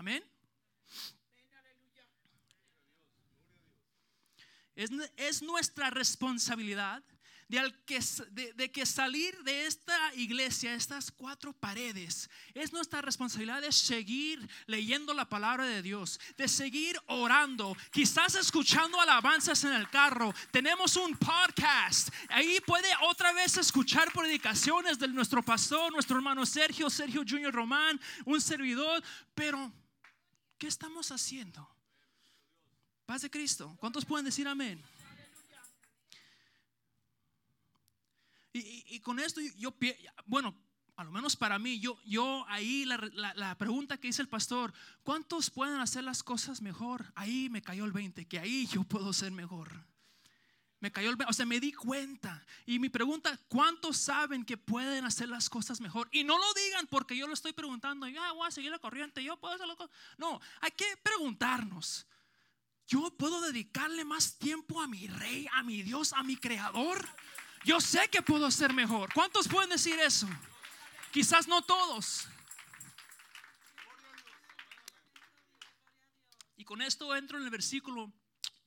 Amén. Es, es nuestra responsabilidad de, que, de, que salir de esta iglesia, estas cuatro paredes, es nuestra responsabilidad de seguir leyendo la palabra de Dios, de seguir orando, quizás escuchando alabanzas en el carro. Tenemos un podcast, ahí puede otra vez escuchar predicaciones de nuestro pastor, nuestro hermano Sergio, Sergio Junior Román, un servidor, pero ¿qué estamos haciendo? Paz de Cristo. ¿Cuántos pueden decir amén? Y, con esto yo, bueno, a lo menos para mí, yo, yo ahí la, pregunta que hizo el pastor, ¿cuántos pueden hacer las cosas mejor? Ahí me cayó el 20, que ahí yo puedo ser mejor. Me cayó el 20, o sea, me di cuenta. Y mi pregunta, ¿cuántos saben que pueden hacer las cosas mejor? Y no lo digan porque yo lo estoy preguntando, ya voy a seguir la corriente, yo puedo hacerlo. No, hay que preguntarnos. Yo puedo dedicarle más tiempo a mi rey, a mi Dios, a mi creador. Yo sé que puedo ser mejor. ¿Cuántos pueden decir eso? Quizás no todos. Y con esto entro en el versículo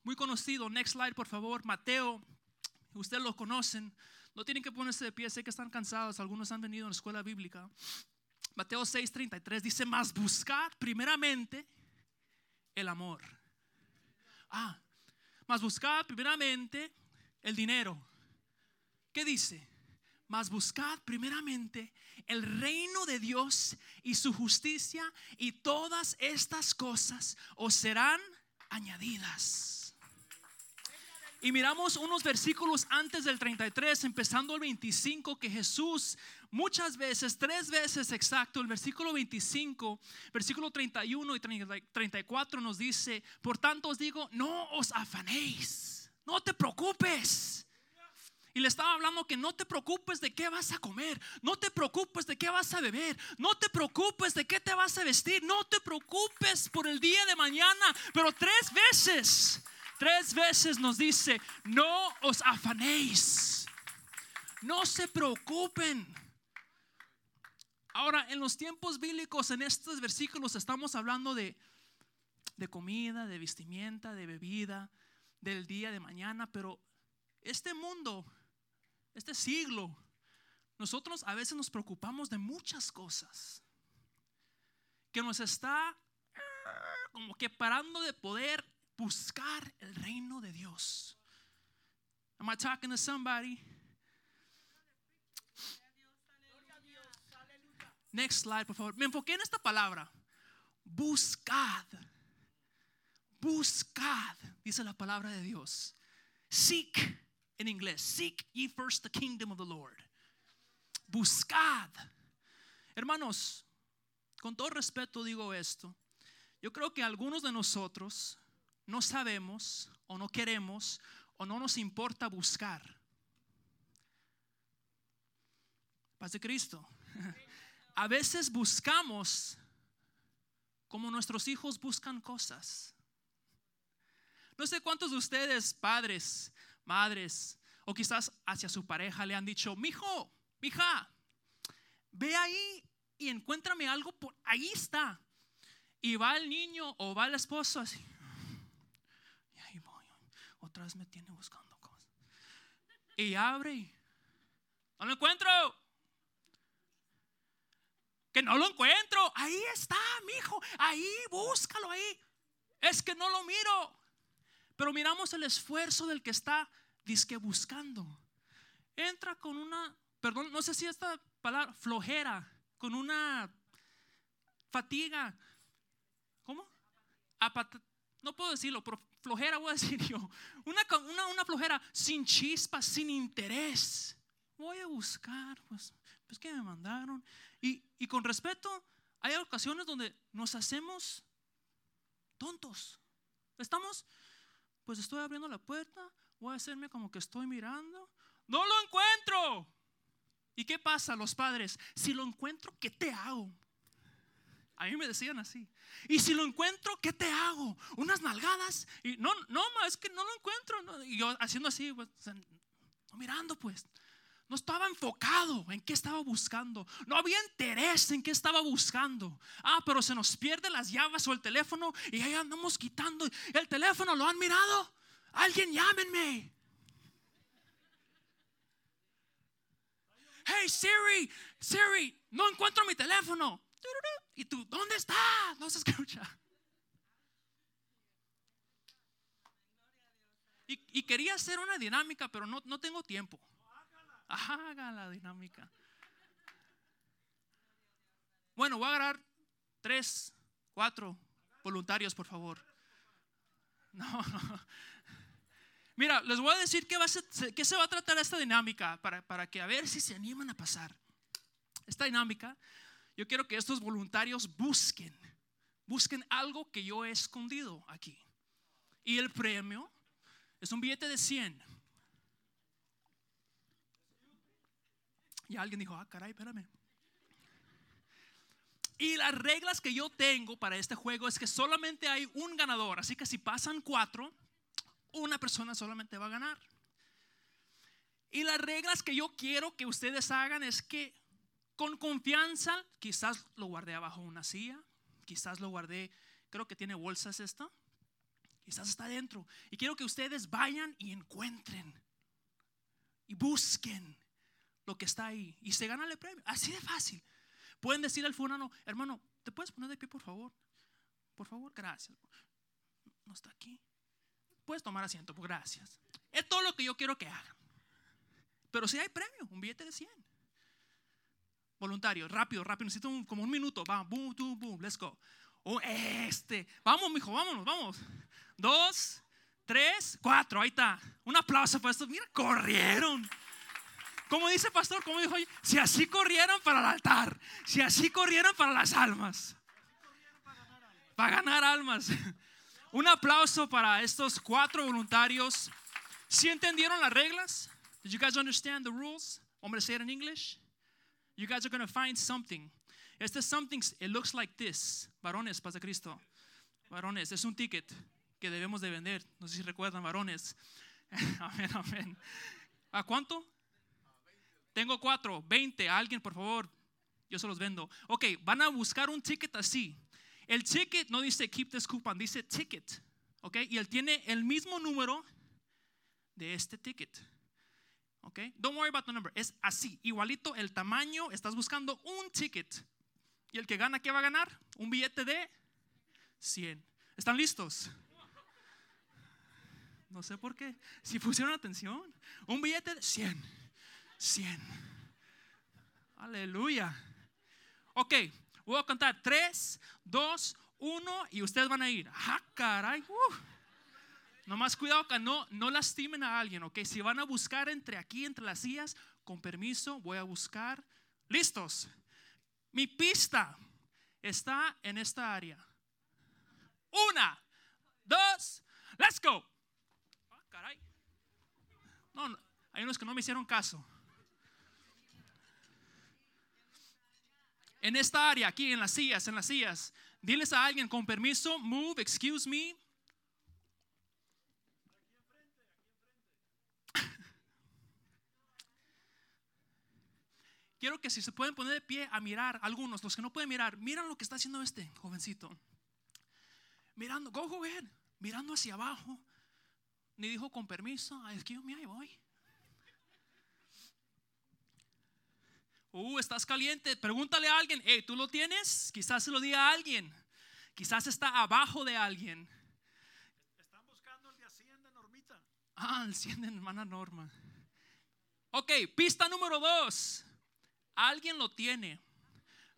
muy conocido. Next slide, por favor. Mateo. Ustedes lo conocen. No tienen que ponerse de pie. Sé que están cansados. Algunos han venido en la escuela bíblica. Mateo 6:33 dice: Más buscar primeramente el amor. Ah, más buscar primeramente el dinero. ¿Qué dice? Mas buscad primeramente el reino de Dios y su justicia y todas estas cosas os serán añadidas. Y miramos unos versículos antes del 33, empezando el 25, que Jesús muchas veces, tres veces exacto, el versículo 25, versículo 31 y 34 nos dice, por tanto os digo, no os afanéis, no te preocupes y le estaba hablando que no te preocupes de qué vas a comer, no te preocupes de qué vas a beber, no te preocupes de qué te vas a vestir, no te preocupes por el día de mañana. Pero tres veces, tres veces nos dice, no os afanéis, no se preocupen. Ahora, en los tiempos bíblicos, en estos versículos estamos hablando de, de comida, de vestimenta, de bebida, del día de mañana, pero este mundo este siglo, nosotros a veces nos preocupamos de muchas cosas que nos está eh, como que parando de poder buscar el reino de Dios. Am I talking to somebody? Next slide, por favor. Me enfoqué en esta palabra. Buscad. Buscad, dice la palabra de Dios. Seek en inglés. Seek ye first the kingdom of the Lord. Buscad. Hermanos, con todo respeto digo esto. Yo creo que algunos de nosotros no sabemos o no queremos o no nos importa buscar. Paz de Cristo. A veces buscamos como nuestros hijos buscan cosas. No sé cuántos de ustedes, padres, madres o quizás hacia su pareja le han dicho, mijo, mija, ve ahí y encuéntrame algo, por ahí está. Y va el niño o va el esposo así. Otra vez me tiene buscando cosas. Y abre no lo encuentro. Que no lo encuentro. Ahí está, mijo. Ahí, búscalo ahí. Es que no lo miro. Pero miramos el esfuerzo del que está disque buscando. Entra con una, perdón, no sé si esta palabra, flojera, con una fatiga. ¿Cómo? no puedo decirlo, pero flojera voy a decir yo. Una, una, una flojera sin chispa, sin interés. Voy a buscar, pues, pues que me mandaron. Y, y con respeto, hay ocasiones donde nos hacemos tontos. Estamos pues estoy abriendo la puerta, voy a hacerme como que estoy mirando. No lo encuentro. ¿Y qué pasa los padres? Si lo encuentro, ¿qué te hago? A mí me decían así. Y si lo encuentro, ¿qué te hago? Unas nalgadas. Y no, no, es que no lo encuentro. Y yo haciendo así, pues, no mirando, pues. No estaba enfocado en qué estaba buscando. No había interés en qué estaba buscando. Ah, pero se nos pierden las llaves o el teléfono y ahí andamos quitando. El teléfono lo han mirado. Alguien llámenme. Hey Siri, Siri, no encuentro mi teléfono. Y tú, ¿dónde está? No se escucha. Y, quería hacer una dinámica, pero no, no tengo tiempo. Haga la dinámica. Bueno, voy a agarrar tres, cuatro voluntarios, por favor. No, no. Mira, les voy a decir qué, a se va a tratar esta dinámica para, para que a ver si se animan a pasar. Esta dinámica, yo quiero que estos voluntarios busquen, busquen algo que yo he escondido aquí. Y el premio es un billete de 100. Y alguien dijo, ah, caray, espérame. Y las reglas que yo tengo para este juego es que solamente hay un ganador. Así que si pasan cuatro, una persona solamente va a ganar. Y las reglas que yo quiero que ustedes hagan es que con confianza, quizás lo guardé abajo una silla, quizás lo guardé, creo que tiene bolsas esto, quizás está dentro. Y quiero que ustedes vayan y encuentren y busquen lo que está ahí y se gana el premio. Así de fácil. Pueden decir al fulano, hermano, ¿te puedes poner de pie, por favor? Por favor, gracias. No está aquí. Puedes tomar asiento, pues gracias. Es todo lo que yo quiero que hagan. Pero si hay premio, un billete de 100. Voluntario, rápido, rápido. Necesito como un minuto. Vamos, boom, boom, boom, let's go. Oh, este. Vamos, mijo, vámonos, vamos. Dos, tres, cuatro. Ahí está. Un aplauso para estos. Mira, corrieron. Como dice pastor, como dijo, si así corrieran para el altar, si así corrieran para las almas, para ganar almas. Un aplauso para estos cuatro voluntarios. ¿Si entendieron las reglas? Did you guys understand the rules? Hombre, say it in English. You guys are going to find something. Este something, it looks like this. Varones, pasa Cristo. Varones, es un ticket que debemos de vender. No sé si recuerdan, varones. amén, amén. ¿A cuánto? Tengo cuatro, veinte. Alguien, por favor. Yo se los vendo. Ok, van a buscar un ticket así. El ticket no dice keep this coupon, dice ticket. ¿Ok? Y él tiene el mismo número de este ticket. ¿Ok? Don't worry about the number. Es así, igualito el tamaño. Estás buscando un ticket. Y el que gana, ¿qué va a ganar? Un billete de 100. ¿Están listos? No sé por qué. Si pusieron atención. Un billete de 100. 100. Aleluya. Ok, Voy a contar 3, 2, 1 y ustedes van a ir. ¡Ah, caray! Uh. Nomás cuidado que no, no lastimen a alguien, ¿ok? Si van a buscar entre aquí, entre las sillas, con permiso, voy a buscar. ¿Listos? Mi pista está en esta área. Una, dos, let's go. Ah, caray. No, no, hay unos que no me hicieron caso. en esta área, aquí en las sillas, en las sillas. Diles a alguien con permiso, move, excuse me. Quiero que si se pueden poner de pie a mirar, algunos, los que no pueden mirar, miran lo que está haciendo este jovencito. Mirando, go, go ahead, mirando hacia abajo. Ni dijo con permiso, excuse me, ahí voy. Uh, estás caliente. Pregúntale a alguien, hey, ¿tú lo tienes? Quizás se lo diga a alguien. Quizás está abajo de alguien. Están buscando el de Hacienda Normita. Ah, el Hacienda hermana Norma. Ok, pista número dos. Alguien lo tiene.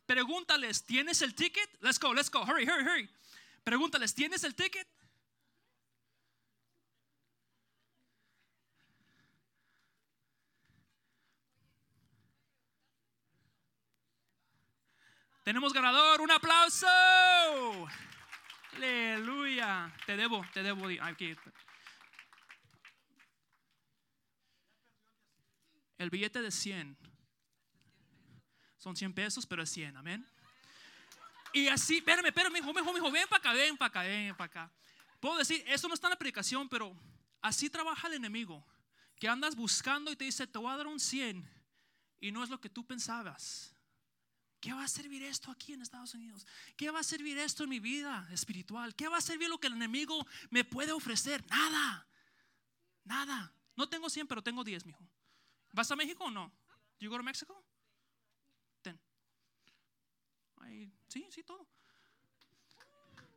Pregúntales, ¿tienes el ticket? Let's go, let's go. Hurry, hurry, hurry. Pregúntales, ¿tienes el ticket? Tenemos ganador, un aplauso. Aleluya. Te debo, te debo. Aquí. El billete de 100. Son 100 pesos, pero es 100. Amén. Y así, espérame, espérame, hijo, hijo, hijo, ven para acá, ven para acá, ven para acá. Puedo decir, eso no está en la predicación, pero así trabaja el enemigo. Que andas buscando y te dice, te voy a dar un 100 y no es lo que tú pensabas. ¿Qué va a servir esto aquí en Estados Unidos? ¿Qué va a servir esto en mi vida espiritual? ¿Qué va a servir lo que el enemigo me puede ofrecer? Nada. Nada. No tengo 100, pero tengo 10, mijo. ¿Vas a México o no? You go to Mexico? Ahí, sí, sí, todo.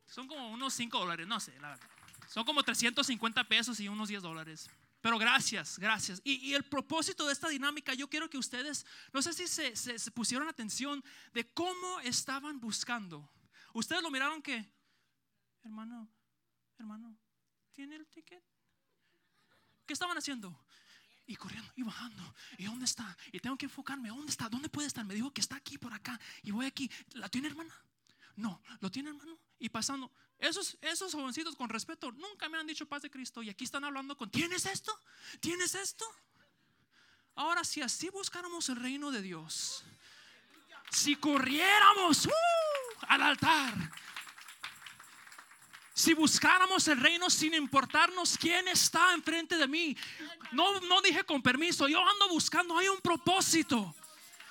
Son como unos 5 dólares, no sé, la verdad. Son como 350 pesos y unos 10 dólares. Pero gracias, gracias. Y, y el propósito de esta dinámica, yo quiero que ustedes, no sé si se, se- se pusieron atención de cómo estaban buscando. Ustedes lo miraron que, hermano, hermano, ¿tiene el ticket? ¿Qué estaban haciendo? Y corriendo y bajando. ¿Y dónde está? Y tengo que enfocarme. ¿Dónde está? ¿Dónde puede estar? Me dijo que está aquí por acá. Y voy aquí. ¿La tiene hermana? No. ¿Lo tiene hermano? Y pasando. Esos, esos jovencitos con respeto nunca me han dicho paz de Cristo. Y aquí están hablando con, ¿tienes esto? ¿Tienes esto? Ahora, si así buscáramos el reino de Dios, si corriéramos ¡uh! al altar, si buscáramos el reino sin importarnos quién está enfrente de mí, no, no dije con permiso, yo ando buscando, hay un propósito.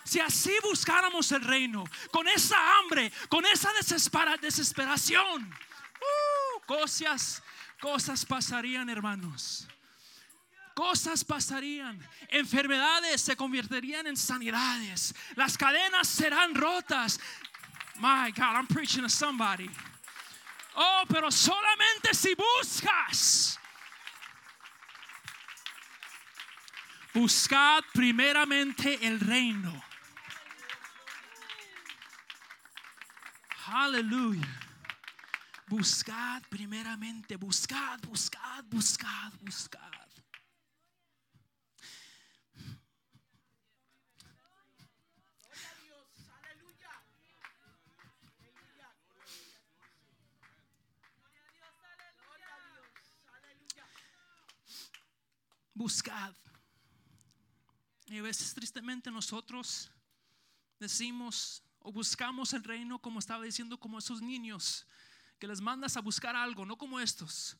Si así buscáramos el reino, con esa hambre, con esa desespera- desesperación, ¡uh! cosas, cosas pasarían, hermanos. Cosas pasarían, enfermedades se convertirían en sanidades, las cadenas serán rotas. My God, I'm preaching to somebody. Oh, pero solamente si buscas. Buscad primeramente el reino. Aleluya. Buscad primeramente, buscad, buscad, buscad, buscad. Buscad. Y a veces tristemente nosotros decimos o buscamos el reino como estaba diciendo como esos niños que les mandas a buscar algo, no como estos,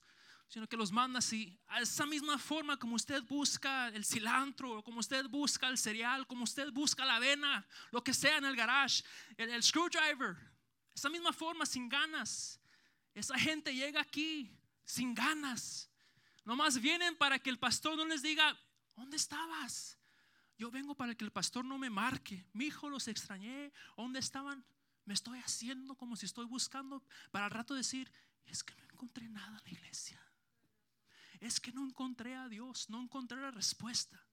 sino que los mandas y a esa misma forma como usted busca el cilantro, como usted busca el cereal, como usted busca la avena, lo que sea en el garage, el, el screwdriver, esa misma forma sin ganas. Esa gente llega aquí sin ganas. Nomás vienen para que el pastor no les diga, ¿dónde estabas? Yo vengo para que el pastor no me marque. Mi hijo los extrañé. ¿Dónde estaban? Me estoy haciendo como si estoy buscando para al rato decir, es que no encontré nada en la iglesia. Es que no encontré a Dios, no encontré la respuesta.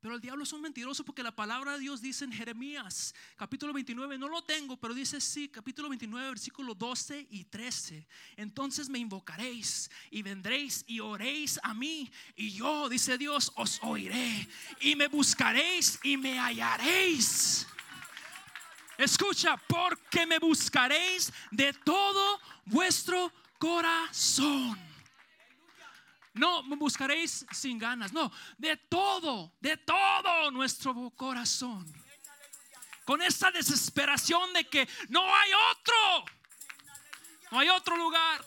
Pero el diablo es un mentiroso porque la palabra de Dios dice en Jeremías, capítulo 29, no lo tengo, pero dice sí, capítulo 29, versículo 12 y 13. Entonces me invocaréis y vendréis y oréis a mí y yo, dice Dios, os oiré y me buscaréis y me hallaréis. Escucha, porque me buscaréis de todo vuestro corazón. No buscaréis sin ganas, no, de todo, de todo nuestro corazón. Con esa desesperación de que no hay otro, no hay otro lugar.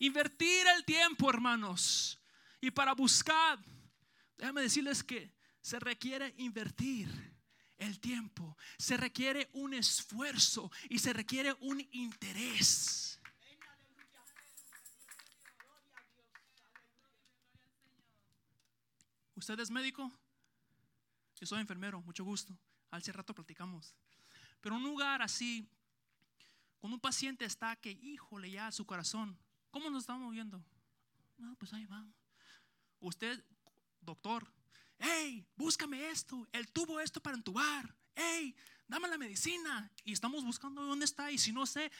Invertir el tiempo, hermanos. Y para buscar, déjame decirles que se requiere invertir el tiempo, se requiere un esfuerzo y se requiere un interés. ¿Usted es médico? Yo soy enfermero, mucho gusto. Hace rato platicamos. Pero un lugar así, cuando un paciente está que, híjole, ya su corazón, ¿cómo nos estamos moviendo? No, pues ahí vamos. Usted, doctor, hey, búscame esto, el tubo esto para entubar, hey, dame la medicina. Y estamos buscando dónde está. Y si no sé,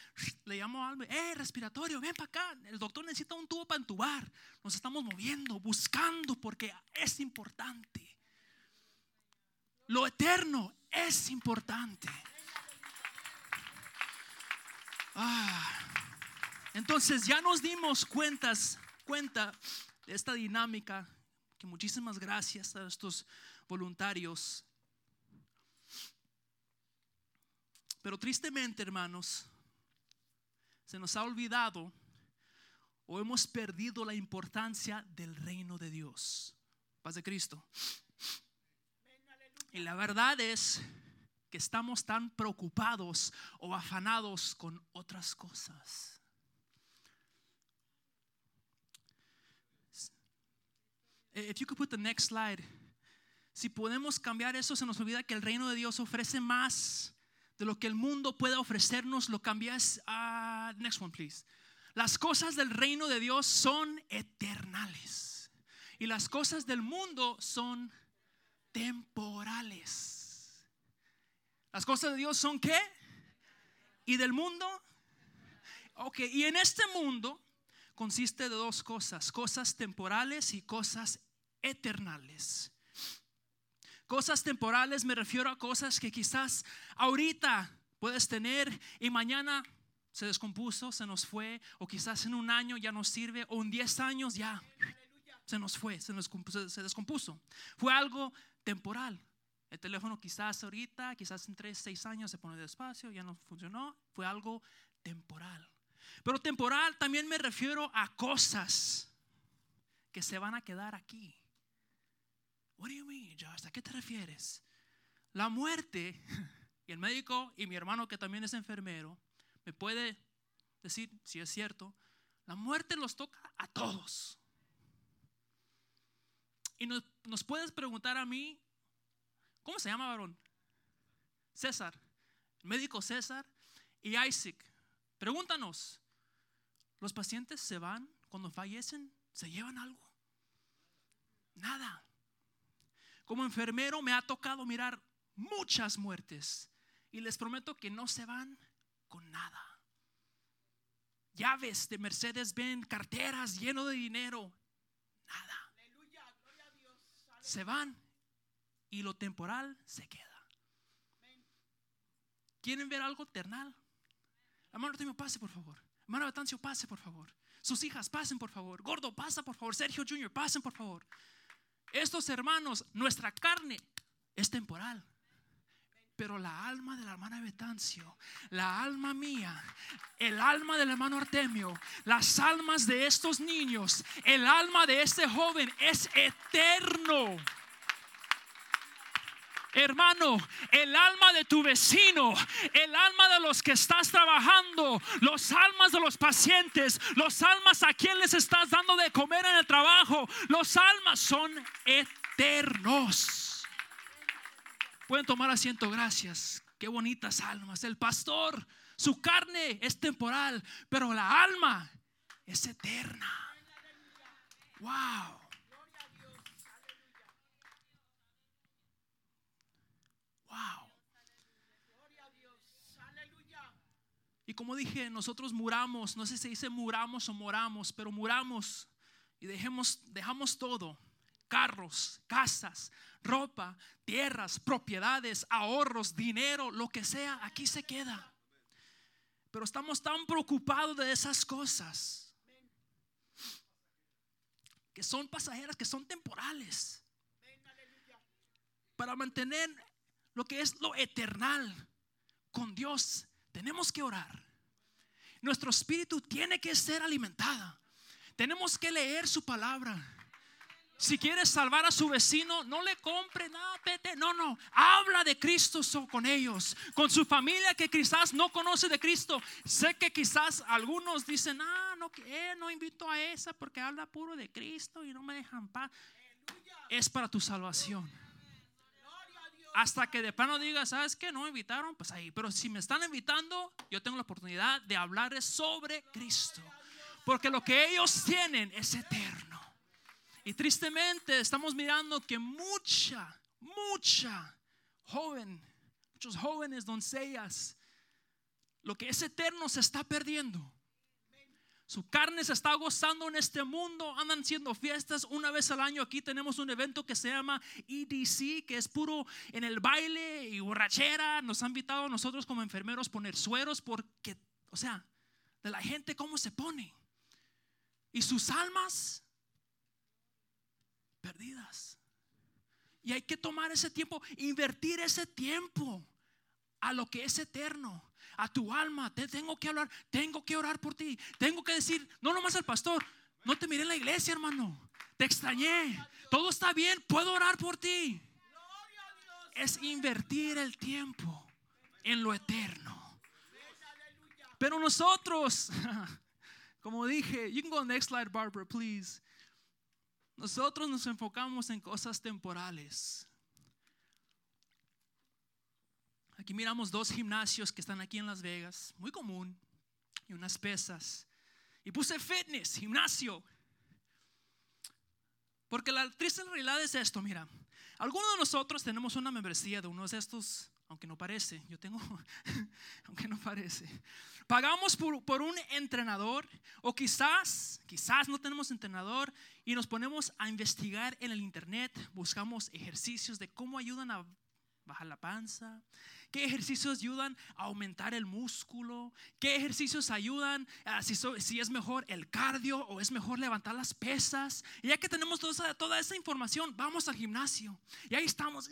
le llamo a algo, hey, respiratorio, ven para acá. El doctor necesita un tubo para entubar. Nos estamos moviendo, buscando, porque es importante. Lo eterno es importante. Ah, entonces ya nos dimos cuentas, cuenta de esta dinámica. Que muchísimas gracias a estos voluntarios. Pero tristemente, hermanos, se nos ha olvidado o hemos perdido la importancia del reino de Dios. Paz de Cristo. Y la verdad es que estamos tan preocupados o afanados con otras cosas. If you could put the next slide. Si podemos cambiar eso, se nos olvida que el reino de Dios ofrece más de lo que el mundo puede ofrecernos. Lo cambias a next one, please. Las cosas del reino de Dios son eternales y las cosas del mundo son temporales. Las cosas de Dios son qué? ¿Y del mundo? Ok, y en este mundo consiste de dos cosas, cosas temporales y cosas eternales. Cosas temporales me refiero a cosas que quizás ahorita puedes tener y mañana se descompuso, se nos fue, o quizás en un año ya no sirve, o en 10 años ya se nos fue, se, nos, se descompuso. Fue algo temporal. El teléfono quizás ahorita, quizás en 3, 6 años se pone despacio, ya no funcionó, fue algo temporal. Pero temporal también me refiero a cosas que se van a quedar aquí. What do you mean, Josh? ¿A qué te refieres? La muerte, y el médico y mi hermano que también es enfermero, me puede decir si es cierto, la muerte los toca a todos. Y nos, nos puedes preguntar a mí, ¿cómo se llama varón? César, el médico César y Isaac. Pregúntanos, ¿los pacientes se van cuando fallecen? ¿Se llevan algo? Nada. Como enfermero me ha tocado mirar muchas muertes y les prometo que no se van con nada. Llaves de Mercedes Benz, carteras lleno de dinero, nada. Se van y lo temporal se queda. ¿Quieren ver algo eternal? Hermano Artemio, pase por favor. Hermano Betancio, pase por favor. Sus hijas, pasen por favor. Gordo, pasa por favor. Sergio Jr., pasen por favor. Estos hermanos, nuestra carne es temporal. Pero la alma de la hermana Betancio, la alma mía, el alma del hermano Artemio, las almas de estos niños, el alma de este joven es eterno. Hermano, el alma de tu vecino, el alma de los que estás trabajando, los almas de los pacientes, los almas a quien les estás dando de comer en el trabajo, los almas son eternos. Pueden tomar asiento, gracias. Qué bonitas almas. El pastor, su carne es temporal, pero la alma es eterna. Wow. Y como dije, nosotros muramos, no sé si se dice muramos o moramos, pero muramos y dejemos, dejamos todo, carros, casas, ropa, tierras, propiedades, ahorros, dinero, lo que sea, aquí se queda. Pero estamos tan preocupados de esas cosas que son pasajeras, que son temporales. Para mantener lo que es lo eternal con Dios, tenemos que orar. Nuestro espíritu tiene que ser alimentada. Tenemos que leer su palabra. Si quieres salvar a su vecino, no le compre nada, vete. No, no. Habla de Cristo con ellos, con su familia que quizás no conoce de Cristo. Sé que quizás algunos dicen, ah, no, eh, no invito a esa porque habla puro de Cristo y no me dejan paz. Es para tu salvación. Hasta que de plano diga, ¿sabes qué? No me invitaron, pues ahí. Pero si me están invitando, yo tengo la oportunidad de hablarles sobre Cristo. Porque lo que ellos tienen es eterno. Y tristemente estamos mirando que mucha, mucha joven, muchos jóvenes, doncellas, lo que es eterno se está perdiendo. Su carne se está gozando en este mundo, andan haciendo fiestas una vez al año. Aquí tenemos un evento que se llama EDC, que es puro en el baile y borrachera. Nos han invitado a nosotros como enfermeros poner sueros porque, o sea, de la gente cómo se pone. Y sus almas perdidas. Y hay que tomar ese tiempo, invertir ese tiempo a lo que es eterno, a tu alma. Te tengo que hablar, tengo que orar por ti. Tengo que decir, no nomás al pastor, no te miré en la iglesia, hermano. Te extrañé. Todo está bien, puedo orar por ti. es invertir el tiempo en lo eterno. Pero nosotros, como dije, you can go next slide, Barbara, please. Nosotros nos enfocamos en cosas temporales. Aquí miramos dos gimnasios que están aquí en Las Vegas, muy común, y unas pesas. Y puse fitness, gimnasio. Porque la triste realidad es esto, mira. Algunos de nosotros tenemos una membresía de uno de estos, aunque no parece, yo tengo, aunque no parece. Pagamos por, por un entrenador o quizás, quizás no tenemos entrenador y nos ponemos a investigar en el internet, buscamos ejercicios de cómo ayudan a bajar la panza, qué ejercicios ayudan a aumentar el músculo, qué ejercicios ayudan si, es mejor el cardio o es mejor levantar las pesas. Y ya que tenemos toda toda esa información, vamos al gimnasio. Y ahí estamos.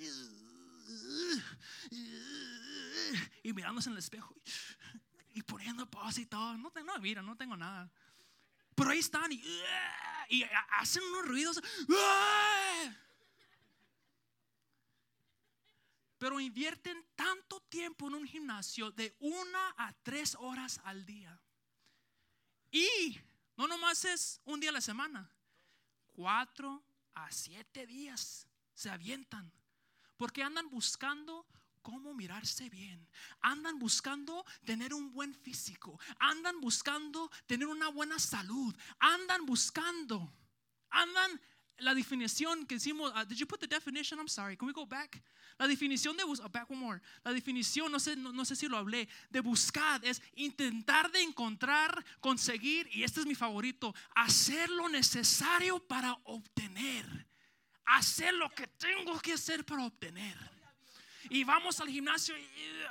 Y mirándose en el espejo. Y poniendo pausa y todo. No, no, mira, no tengo nada. Pero ahí están y, y hacen unos ruidos. Pero invierten tanto tiempo en un gimnasio de una a tres horas al día. Y no nomás es un día a la semana, cuatro a siete días se avientan. Porque andan buscando cómo mirarse bien. Andan buscando tener un buen físico. Andan buscando tener una buena salud. Andan buscando. Andan la definición que hicimos. uh, did you put the definition? I'm sorry. Can we go back? La definición de bus- uh, back one more. La definición, no sé, no, no sé si lo hablé, de buscar es intentar de encontrar, conseguir, y este es mi favorito, hacer lo necesario para obtener. Hacer lo que tengo que hacer para obtener. Y vamos al gimnasio, y,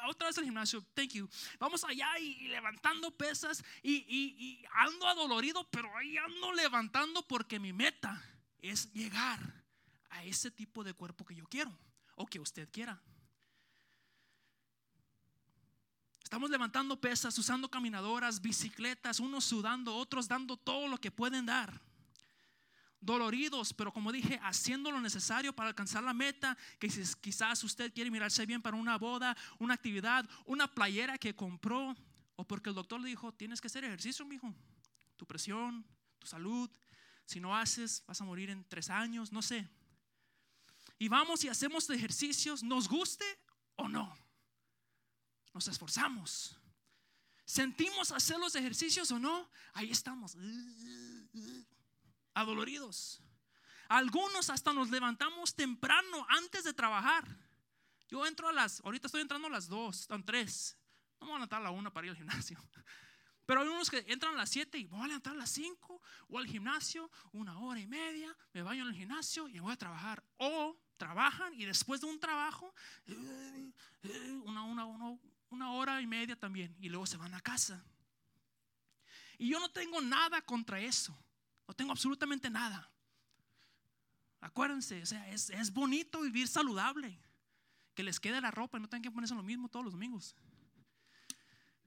otra vez al gimnasio, thank you. Vamos allá y, y levantando pesas y- y ando adolorido, pero ahí ando levantando porque mi meta es llegar a ese tipo de cuerpo que yo quiero o que usted quiera. Estamos levantando pesas, usando caminadoras, bicicletas, unos sudando, otros dando todo lo que pueden dar doloridos, pero como dije, haciendo lo necesario para alcanzar la meta, que quizás usted quiere mirarse bien para una boda, una actividad, una playera que compró, o porque el doctor le dijo, tienes que hacer ejercicio, mijo, tu presión, tu salud, si no haces, vas a morir en tres años, no sé. Y vamos y hacemos ejercicios, nos guste o no, nos esforzamos. Sentimos hacer los ejercicios o no, ahí estamos adoloridos. Algunos hasta nos levantamos temprano antes de trabajar. Yo entro a las, ahorita estoy entrando a las 2, están 3. No me voy a levantar a la 1 para ir al gimnasio. Pero hay unos que entran a las 7 y me voy a levantar a las 5 o al gimnasio una hora y media, me baño en el gimnasio y voy a trabajar. O trabajan y después de un trabajo, eh, eh, una, una, una, hora y media también y luego se van a casa. Y yo no tengo nada contra eso. No tengo absolutamente nada. Acuérdense, o sea, es, es bonito vivir saludable. Que les quede la ropa y no tengan que ponerse lo mismo todos los domingos.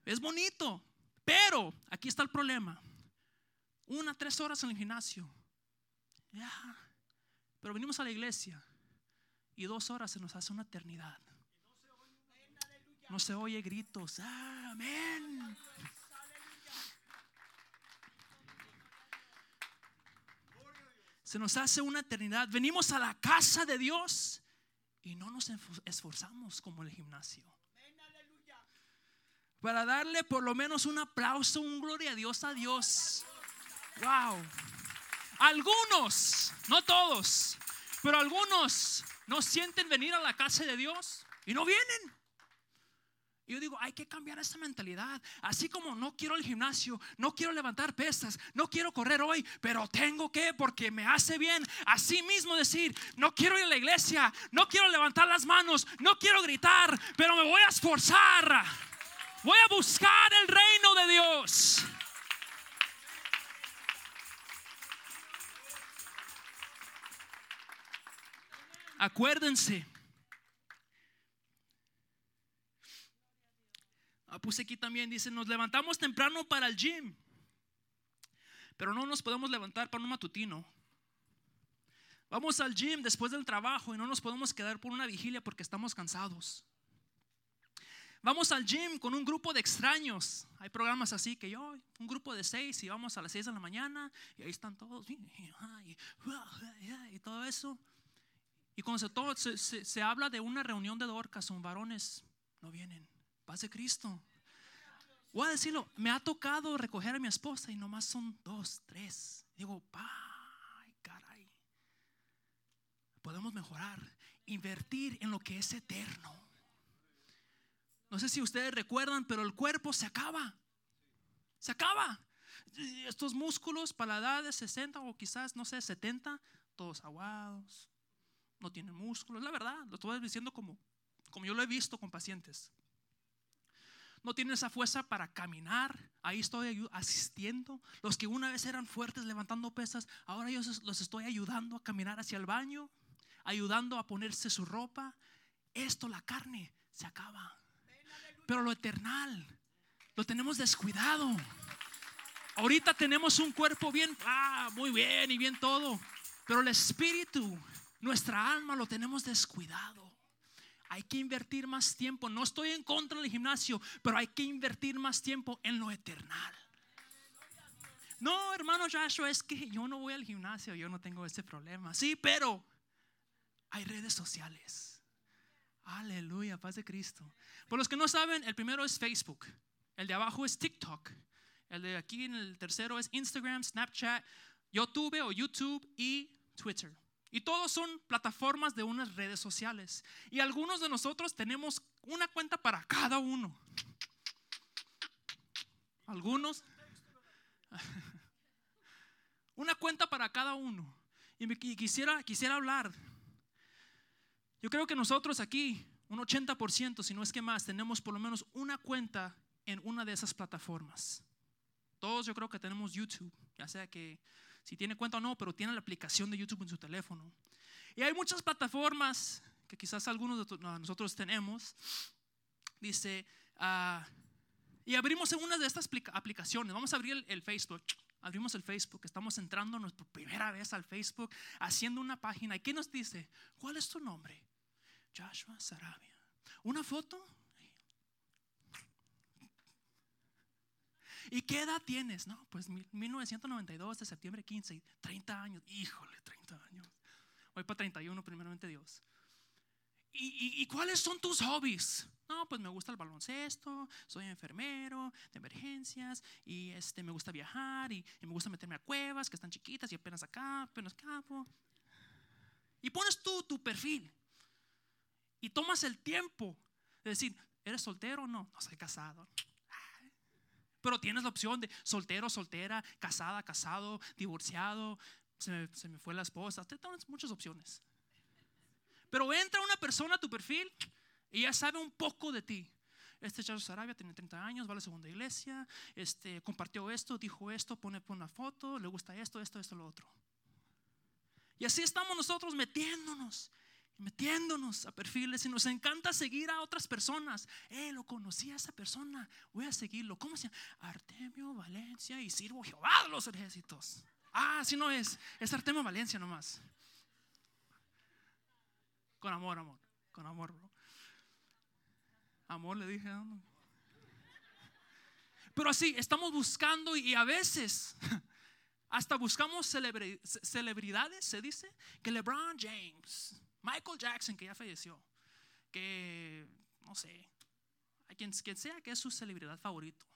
Es bonito. Pero aquí está el problema. Una, tres horas en el gimnasio. Pero venimos a la iglesia y dos horas se nos hace una eternidad. No se oye gritos. Amén. Se nos hace una eternidad. Venimos a la casa de Dios y no nos esforzamos como el gimnasio. Para darle por lo menos un aplauso, un gloria a Dios a Dios. Wow. Algunos, no todos, pero algunos no sienten venir a la casa de Dios y no vienen. Yo digo, hay que cambiar esa mentalidad. Así como no quiero el gimnasio, no quiero levantar pesas, no quiero correr hoy, pero tengo que porque me hace bien. Así mismo decir, no quiero ir a la iglesia, no quiero levantar las manos, no quiero gritar, pero me voy a esforzar. Voy a buscar el reino de Dios. Acuérdense. Ah, puse aquí también, dice, nos levantamos temprano para el gym, pero no nos podemos levantar para un matutino. Vamos al gym después del trabajo y no nos podemos quedar por una vigilia porque estamos cansados. Vamos al gym con un grupo de extraños. Hay programas así que yo, un grupo de seis y vamos a las seis de la mañana y ahí están todos y, todo eso. Y cuando se, todo, se, se, habla de una reunión de Dorcas, son varones, no vienen. Paz de Cristo. Voy a decirlo, me ha tocado recoger a mi esposa y nomás son dos, tres. Digo, ay, caray. Podemos mejorar, invertir en lo que es eterno. No sé si ustedes recuerdan, pero el cuerpo se acaba. Se acaba. Estos músculos para la edad de 60 o quizás, no sé, 70, todos aguados, no tienen músculos. La verdad, lo estoy diciendo como, como yo lo he visto con pacientes. No tienen esa fuerza para caminar. Ahí estoy asistiendo. Los que una vez eran fuertes levantando pesas, ahora yo los estoy ayudando a caminar hacia el baño, ayudando a ponerse su ropa. Esto, la carne, se acaba. Pero lo eternal lo tenemos descuidado. Ahorita tenemos un cuerpo bien, ah, muy bien y bien todo. Pero el espíritu, nuestra alma lo tenemos descuidado. Hay que invertir más tiempo. No estoy en contra del gimnasio, pero hay que invertir más tiempo en lo eternal. No, hermano Joshua, es que yo no voy al gimnasio, yo no tengo ese problema. Sí, pero hay redes sociales Aleluya, paz de Cristo. Por los que no saben, el primero es Facebook, el de abajo es TikTok, el de aquí en el tercero es Instagram, Snapchat, YouTube o YouTube y Twitter. Y todos son plataformas de unas redes sociales. Y algunos de nosotros tenemos una cuenta para cada uno. Algunos. una cuenta para cada uno. Y, quisiera, quisiera hablar yo creo que nosotros aquí, un 80%, si no es que más, tenemos por lo menos una cuenta en una de esas plataformas. Todos yo creo que tenemos YouTube, ya sea que si tiene cuenta o no, pero tiene la aplicación de YouTube en su teléfono. Y hay muchas plataformas que quizás algunos de nosotros tenemos. Dice, ah, y abrimos una de estas aplicaciones. Vamos a abrir el, Facebook. Abrimos el Facebook. Estamos entrando nuestra primera vez al Facebook, haciendo una página. ¿Y qué nos dice? ¿Cuál es tu nombre? Joshua Sarabia. ¿Una foto? ¿Y qué edad tienes? No, pues 1992 de septiembre 15, 30 años. Híjole, 30 años. Voy para 31, primeramente Dios. ¿Y, cuáles son tus hobbies? No, pues me gusta el baloncesto, soy enfermero de emergencias y este, me gusta viajar y, me gusta meterme a cuevas que están chiquitas y apenas acá, apenas capo. Y pones tú tu perfil y tomas el tiempo de decir, ¿eres soltero o no? No soy casado. Pero tienes la opción de soltero, soltera, casada, casado, divorciado, se me, fue la esposa. Tienes muchas opciones. Pero entra una persona a tu perfil y ya sabe un poco de ti. Este Charles Sarabia tiene 30 años, va a la segunda iglesia, este, compartió esto, dijo esto, pone una foto, le gusta esto, esto, esto, lo otro. Y así estamos nosotros metiéndonos metiéndonos a perfiles y nos encanta seguir a otras personas. Eh, lo conocí a esa persona, voy a seguirlo. ¿Cómo se llama? Artemio Valencia y sirvo Jehová de los ejércitos. Ah, si no es, es Artemio Valencia nomás. Con amor, amor, con amor, bro. Amor le dije, Pero así, estamos buscando y a veces hasta buscamos celebridades, se dice, que LeBron James, Michael Jackson, que ya falleció, que no sé, a quien, quien sea que es su celebridad favorito.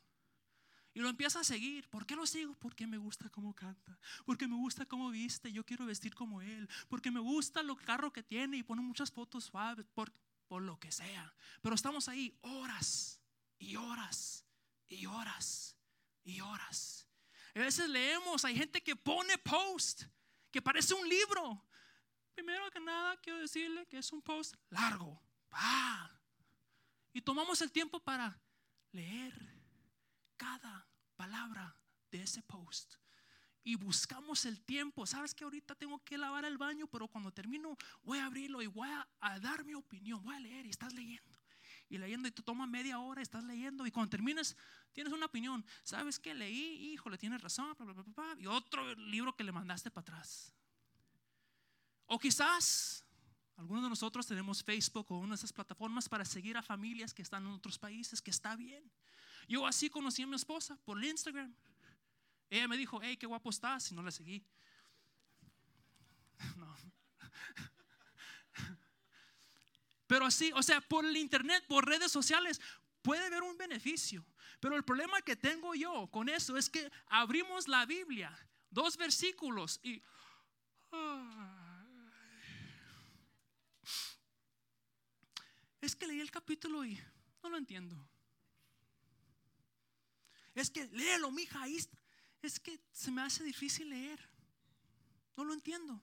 Y lo empieza a seguir. ¿Por qué lo sigo? Porque me gusta cómo canta. Porque me gusta cómo viste. Yo quiero vestir como él. Porque me gusta lo carro que tiene y pone muchas fotos suaves. Por, por lo que sea. Pero estamos ahí horas y horas y horas y horas. A veces leemos, hay gente que pone post que parece un libro. Primero que nada, quiero decirle que es un post largo. Y tomamos el tiempo para leer cada palabra de ese post. Y buscamos el tiempo. Sabes que ahorita tengo que lavar el baño, pero cuando termino voy a abrirlo y voy a, dar mi opinión. Voy a leer y estás leyendo. Y leyendo y te toma media hora, estás leyendo. Y cuando termines, tienes una opinión. ¿Sabes que leí? Híjole, tienes razón. y otro libro que le mandaste para atrás. O quizás algunos de nosotros tenemos Facebook o una de esas plataformas para seguir a familias que están en otros países, que está bien. Yo así conocí a mi esposa por Instagram. Ella me dijo, hey, qué guapo estás, y no la seguí. No. Pero así, o sea, por el internet, por redes sociales, puede haber un beneficio. Pero el problema que tengo yo con eso es que abrimos la Biblia, dos versículos y... Es que leí el capítulo y no lo entiendo. Es que léelo, mija. Es que se me hace difícil leer. No lo entiendo.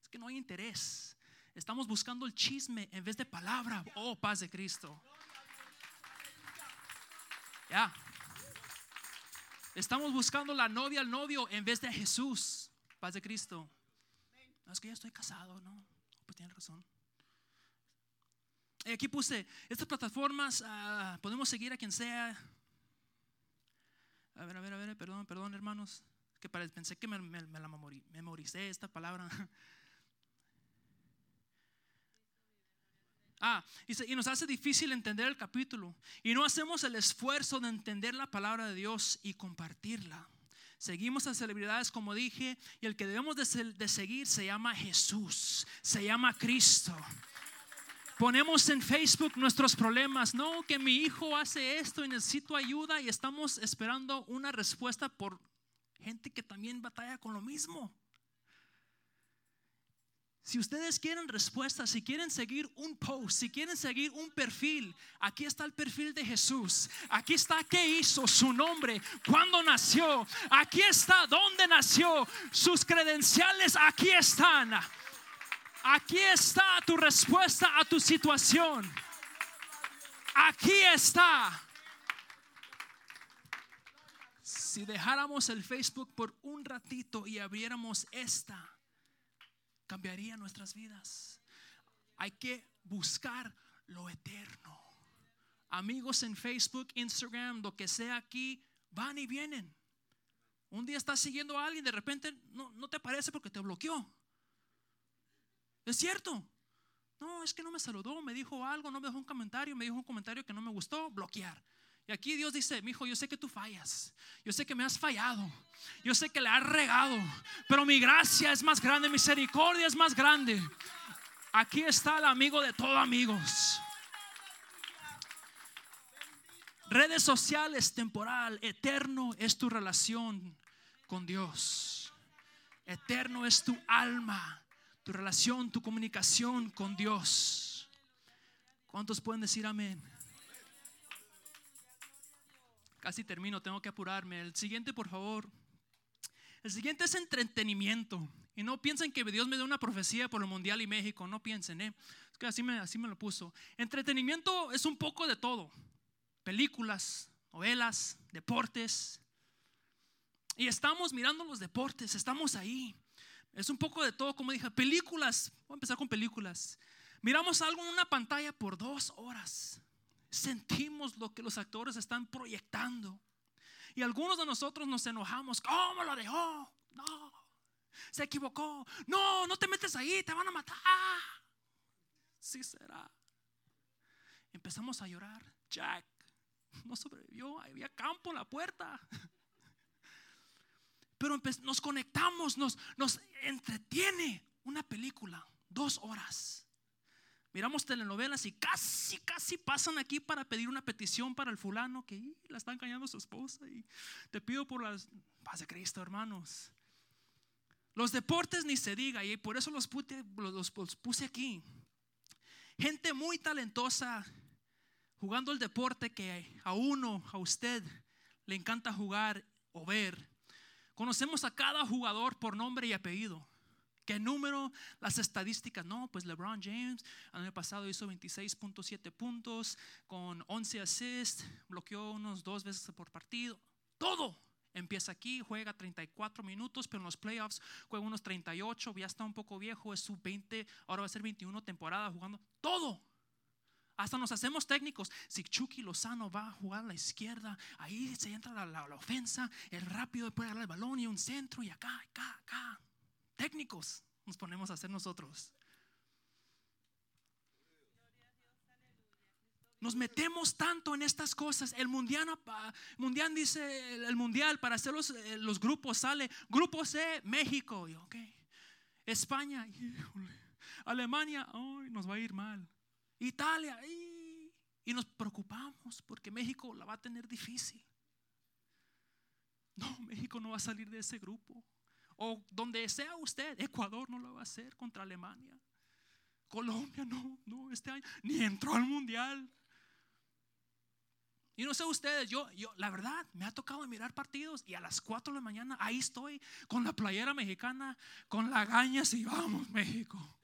Es que no hay interés. Estamos buscando el chisme en vez de palabra. Oh, paz de Cristo. Ya. Estamos buscando la novia al novio en vez de Jesús. Paz de Cristo. No, es que ya estoy casado, ¿no? Pues tiene razón. Y aquí puse, estas plataformas, ah, podemos seguir a quien sea. A ver, a ver, a ver, perdón, perdón, hermanos. Que pensé que me, me, me la memoricé esta palabra. Ah, y, nos hace difícil entender el capítulo. Y no hacemos el esfuerzo de entender la palabra de Dios y compartirla. Seguimos a celebridades, como dije, y el que debemos de, de seguir se llama Jesús, se llama Cristo. Ponemos en Facebook nuestros problemas. No, que mi hijo hace esto y necesito ayuda y estamos esperando una respuesta por gente que también batalla con lo mismo. Si ustedes quieren respuestas, si quieren seguir un post, si quieren seguir un perfil, aquí está el perfil de Jesús. Aquí está qué hizo, su nombre, cuándo nació. Aquí está dónde nació, sus credenciales aquí están. Aquí está tu respuesta a tu situación. Aquí está. Si dejáramos el Facebook por un ratito y abriéramos esta cambiaría nuestras vidas. Hay que buscar lo eterno. Amigos en Facebook, Instagram, lo que sea aquí, van y vienen. Un día estás siguiendo a alguien, de repente no, no te parece porque te bloqueó. Es cierto. No, es que no me saludó, me dijo algo, no me dejó un comentario, me dijo un comentario que no me gustó, bloquear. Y aquí Dios dice, mi hijo, yo sé que tú fallas, yo sé que me has fallado, yo sé que le has regado, pero mi gracia es más grande, misericordia es más grande. Aquí está el amigo de todos amigos. Redes sociales, temporal, eterno es tu relación con Dios. Eterno es tu alma, tu relación, tu comunicación con Dios. ¿Cuántos pueden decir amén? Casi termino, tengo que apurarme. El siguiente, por favor. El siguiente es entretenimiento. Y no piensen que Dios me dio una profecía por el Mundial y México. No piensen, ¿eh? Es que así me, así me lo puso. Entretenimiento es un poco de todo. Películas, novelas, deportes. Y estamos mirando los deportes, estamos ahí. Es un poco de todo, como dije. Películas, voy a empezar con películas. Miramos algo en una pantalla por dos horas sentimos lo que los actores están proyectando. Y algunos de nosotros nos enojamos. ¿Cómo lo dejó? No, se equivocó. No, no te metes ahí, te van a matar. Sí será. Empezamos a llorar. Jack no sobrevivió, había campo en la puerta. Pero nos conectamos, nos, nos entretiene una película, dos horas. Miramos telenovelas y casi, casi pasan aquí para pedir una petición para el fulano que la está engañando su esposa. Y te pido por las paz de Cristo, hermanos. Los deportes ni se diga, y por eso los puse aquí. Gente muy talentosa jugando el deporte que a uno, a usted, le encanta jugar o ver. Conocemos a cada jugador por nombre y apellido. ¿Qué número? Las estadísticas. No, pues LeBron James el año pasado hizo 26.7 puntos con 11 assists, bloqueó unos dos veces por partido. Todo. Empieza aquí, juega 34 minutos, pero en los playoffs juega unos 38, ya está un poco viejo, es sub 20, ahora va a ser 21 temporada jugando. Todo. Hasta nos hacemos técnicos. Si Chucky Lozano va a jugar a la izquierda, ahí se entra la, ofensa, el rápido puede dar el balón y un centro y acá, acá, acá técnicos. nos ponemos a hacer nosotros. Nos metemos tanto en estas cosas. El mundial, mundial dice, el mundial para hacer los, eh, los grupos sale, grupo C, México. Y, okay. España, Alemania, hoy nos va a ir mal. Italia, y nos preocupamos porque México la va a tener difícil. No, México no va a salir de ese grupo. O donde sea usted, Ecuador no lo va a hacer contra Alemania. Colombia no, no, este año ni entró al mundial. Y no sé ustedes, yo, yo, la verdad, me ha tocado mirar partidos y a las 4 de la mañana ahí estoy con la playera mexicana, con la gaña y vamos, México.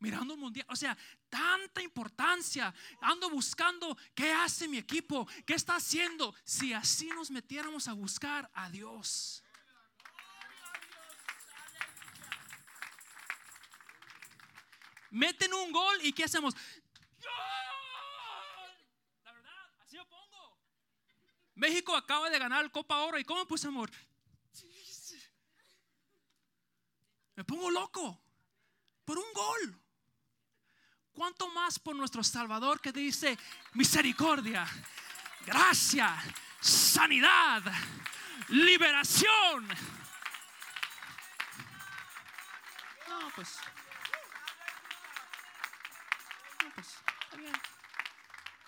Mirando el mundial, o sea, tanta importancia. Ando buscando qué hace mi equipo, qué está haciendo. Si así nos metiéramos a buscar a Dios. Meten un gol y ¿qué hacemos? México acaba de ganar el Copa Oro. ¿Y cómo puse amor? Me pongo loco por un gol. ¿Cuánto más por nuestro Salvador que dice misericordia, gracia, sanidad, liberación? No, pues. No, pues. Está bien.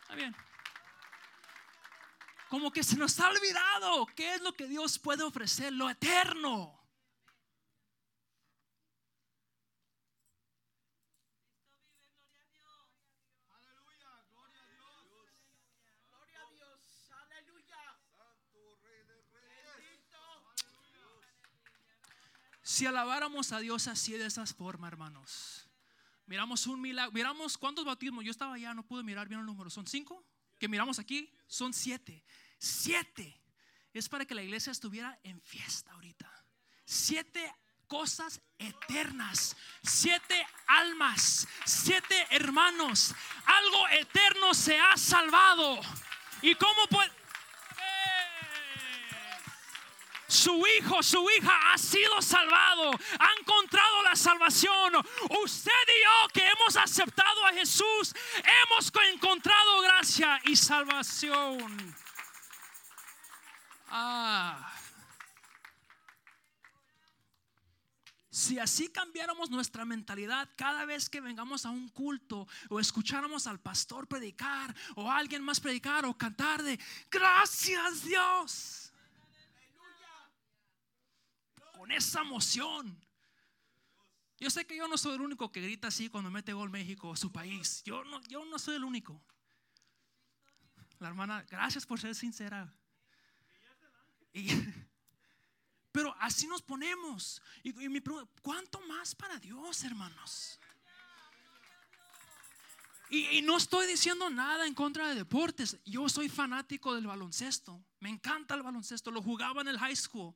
Está bien como que se nos ha olvidado qué es lo que Dios puede ofrecer, lo eterno. Si alabáramos a Dios así de esas formas, hermanos. Miramos un milagro. Miramos cuántos bautismos. Yo estaba allá, no pude mirar bien el número. ¿Son cinco? Que miramos aquí. Son siete. Siete. Es para que la iglesia estuviera en fiesta ahorita. Siete cosas eternas. Siete almas. Siete hermanos. Algo eterno se ha salvado. ¿Y cómo puede? Su hijo, su hija ha sido salvado, ha encontrado la salvación. Usted y yo que hemos aceptado a Jesús, hemos encontrado gracia y salvación. Ah. Si así cambiáramos nuestra mentalidad cada vez que vengamos a un culto o escucháramos al pastor predicar o a alguien más predicar o cantar de gracias Dios. Con esa emoción. Yo sé que yo no soy el único que grita así cuando mete gol México, su país. Yo no, yo no soy el único. La hermana, gracias por ser sincera. pero así nos ponemos. Y, mi pregunta, ¿cuánto más para Dios, hermanos? Y, y, no estoy diciendo nada en contra de deportes. Yo soy fanático del baloncesto. Me encanta el baloncesto. Lo jugaba en el high school.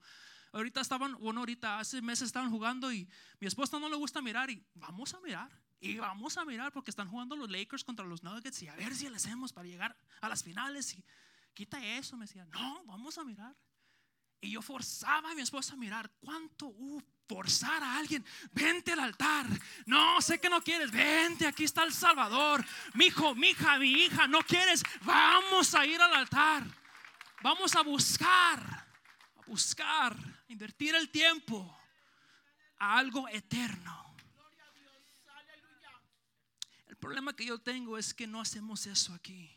Ahorita estaban, bueno, ahorita hace meses estaban jugando y mi esposa no le gusta mirar y vamos a mirar. Y vamos a mirar porque están jugando los Lakers contra los Nuggets y a ver si le hacemos para llegar a las finales. Y quita eso, me decía, no, vamos a mirar. Y yo forzaba a mi esposa a mirar cuánto uh, forzar a alguien. Vente al altar. No, sé que no quieres. Vente, aquí está el Salvador. Mi hijo, mi hija, mi hija, no quieres. Vamos a ir al altar. Vamos a buscar, a buscar, invertir el tiempo a algo eterno. El problema que yo tengo es que no hacemos eso aquí.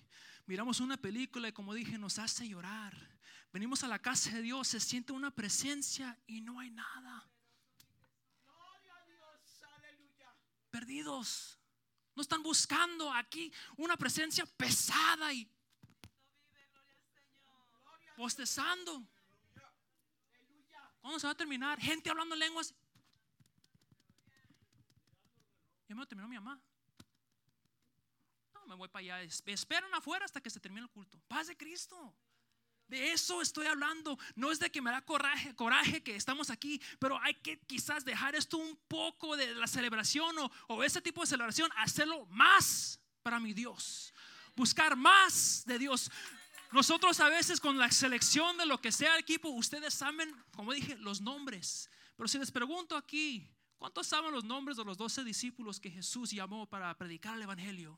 Miramos una película y como dije nos hace llorar Venimos a la casa de Dios, se siente una presencia y no hay nada. Perdidos. No están buscando aquí una presencia pesada y bostezando. ¿Cuándo se va a terminar? Gente hablando lenguas. Ya me terminó mi mamá. No, me voy para allá. Esperan afuera hasta que se termine el culto. Paz de Cristo. De eso estoy hablando. No es de que me da coraje, coraje que estamos aquí, pero hay que quizás dejar esto un poco de la celebración o, o ese tipo de celebración, hacerlo más para mi Dios. Buscar más de Dios. Nosotros a veces con la selección de lo que sea el equipo, ustedes saben, como dije, los nombres. Pero si les pregunto aquí, ¿Cuántos saben los nombres de los doce discípulos que Jesús llamó para predicar el Evangelio?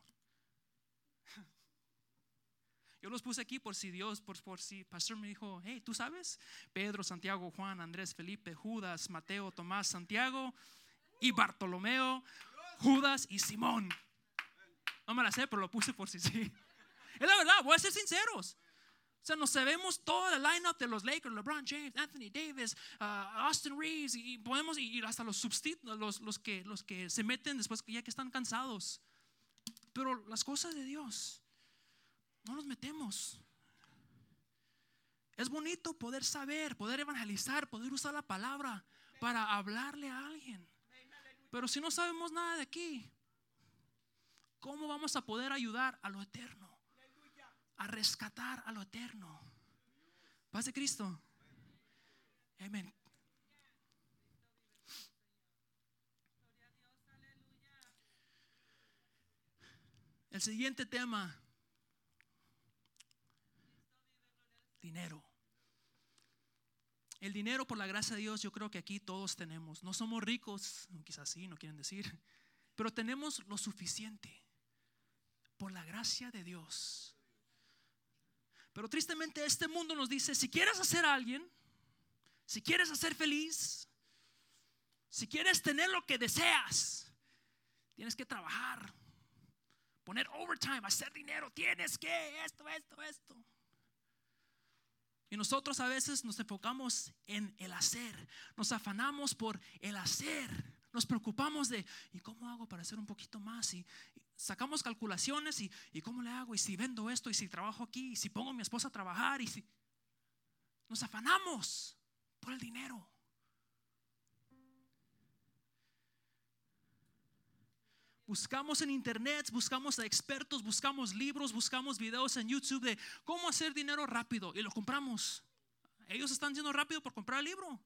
Yo los puse aquí por si Dios, por, por si Pastor me dijo, hey, ¿tú sabes? Pedro, Santiago, Juan, Andrés, Felipe, Judas, Mateo, Tomás, Santiago y Bartolomeo, Judas y Simón. No me la sé, pero lo puse por si sí. Es la verdad, voy a ser sinceros. O sea, nos sabemos toda la lineup de los Lakers, LeBron James, Anthony Davis, uh, Austin Reeves, y, podemos ir hasta los, los, los, que, los que se meten después ya que están cansados. Pero las cosas de Dios, no nos metemos. Es bonito poder saber, poder evangelizar, poder usar la palabra para hablarle a alguien. Pero si no sabemos nada de aquí, ¿cómo vamos a poder ayudar a lo eterno? A rescatar a lo eterno. Paz de Cristo. Amén. El siguiente tema. Dinero. El dinero, por la gracia de Dios, yo creo que aquí todos tenemos. No somos ricos, quizás sí, no quieren decir, pero tenemos lo suficiente. Por la gracia de Dios pero tristemente este mundo nos dice, si quieres hacer alguien, si quieres hacer feliz, si quieres tener lo que deseas, tienes que trabajar, poner overtime, hacer dinero, tienes que esto, esto, esto. Y nosotros a veces nos enfocamos en el hacer, nos afanamos por el hacer, nos preocupamos de, ¿y cómo hago para hacer un poquito más? Sacamos calculaciones y, y, cómo le hago, y si vendo esto, y si trabajo aquí, y si pongo a mi esposa a trabajar, y si nos afanamos por el dinero. Buscamos en internet, buscamos a expertos, buscamos libros, buscamos videos en YouTube de cómo hacer dinero rápido y lo compramos. Ellos están siendo rápido por comprar el libro.